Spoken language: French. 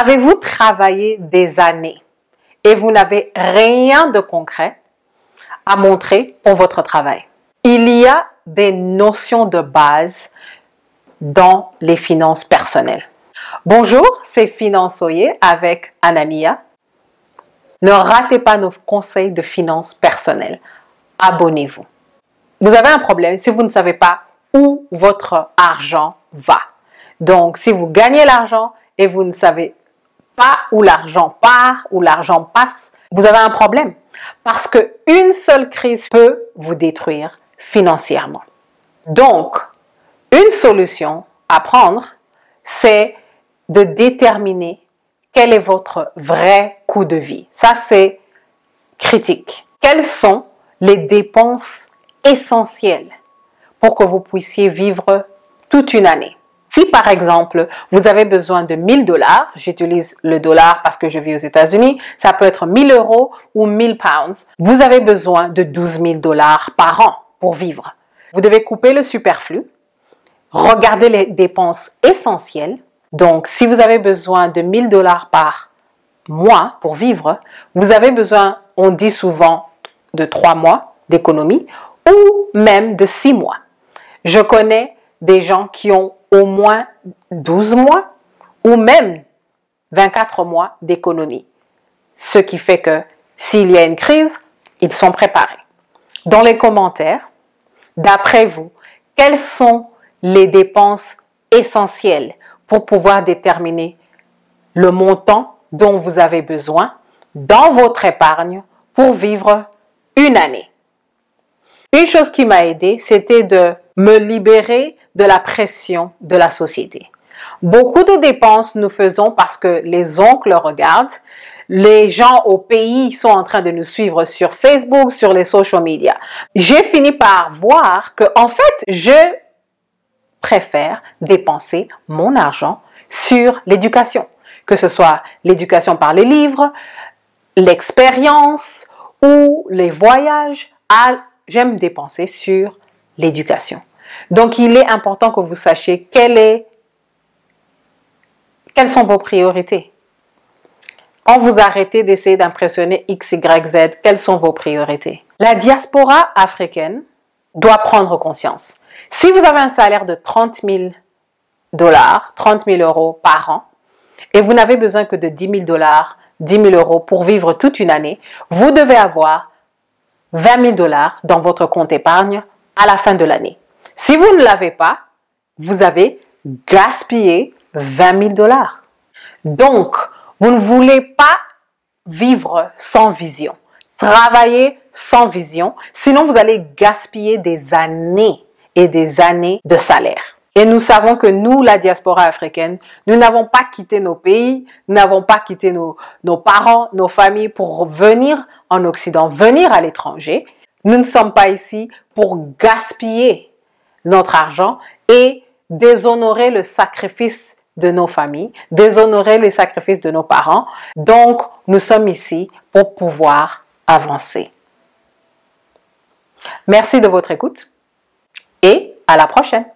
Avez-vous travaillé des années et vous n'avez rien de concret à montrer pour votre travail? Il y a des notions de base dans les finances personnelles. Bonjour, c'est Finançoyer avec Anania. Ne ratez pas nos conseils de finances personnelles. Abonnez-vous. Vous avez un problème si vous ne savez pas où votre argent va. Donc, si vous gagnez l'argent et vous ne savez pas où l'argent part, où l'argent passe, vous avez un problème. Parce qu'une seule crise peut vous détruire financièrement. Donc, une solution à prendre, c'est de déterminer quel est votre vrai coût de vie. Ça, c'est critique. Quelles sont les dépenses essentielles pour que vous puissiez vivre toute une année? Si par exemple, vous avez besoin de 1000 dollars, j'utilise le dollar parce que je vis aux États-Unis, ça peut être 1000 euros ou 1000 pounds, vous avez besoin de 12 000 dollars par an pour vivre. Vous devez couper le superflu, regarder les dépenses essentielles. Donc, si vous avez besoin de 1000 dollars par mois pour vivre, vous avez besoin, on dit souvent, de 3 mois d'économie ou même de 6 mois. Je connais des gens qui ont au moins 12 mois ou même 24 mois d'économie. Ce qui fait que s'il y a une crise, ils sont préparés. Dans les commentaires, d'après vous, quelles sont les dépenses essentielles pour pouvoir déterminer le montant dont vous avez besoin dans votre épargne pour vivre une année? Une chose qui m'a aidé, c'était de me libérer de la pression de la société. Beaucoup de dépenses nous faisons parce que les oncles regardent, les gens au pays sont en train de nous suivre sur Facebook, sur les social media. J'ai fini par voir que, en fait, je préfère dépenser mon argent sur l'éducation, que ce soit l'éducation par les livres, l'expérience ou les voyages. J'aime dépenser sur l'éducation. Donc, il est important que vous sachiez quelle quelles sont vos priorités. Quand vous arrêtez d'essayer d'impressionner X, Y, Z, quelles sont vos priorités? La diaspora africaine doit prendre conscience. Si vous avez un salaire de 30 000 dollars, 30 000 euros par an, et vous n'avez besoin que de 10 000 dollars, 10 000 euros pour vivre toute une année, vous devez avoir 20 000 dollars dans votre compte épargne à la fin de l'année. Si vous ne l'avez pas, vous avez gaspillé 20 000 dollars. Donc, vous ne voulez pas vivre sans vision, travailler sans vision, sinon vous allez gaspiller des années et des années de salaire. Et nous savons que nous, la diaspora africaine, nous n'avons pas quitté nos pays, nous n'avons pas quitté nos, parents, nos familles pour venir en Occident, venir à l'étranger. Nous ne sommes pas ici pour gaspiller notre argent et déshonorer le sacrifice de nos familles, déshonorer les sacrifices de nos parents. Donc, nous sommes ici pour pouvoir avancer. Merci de votre écoute et à la prochaine.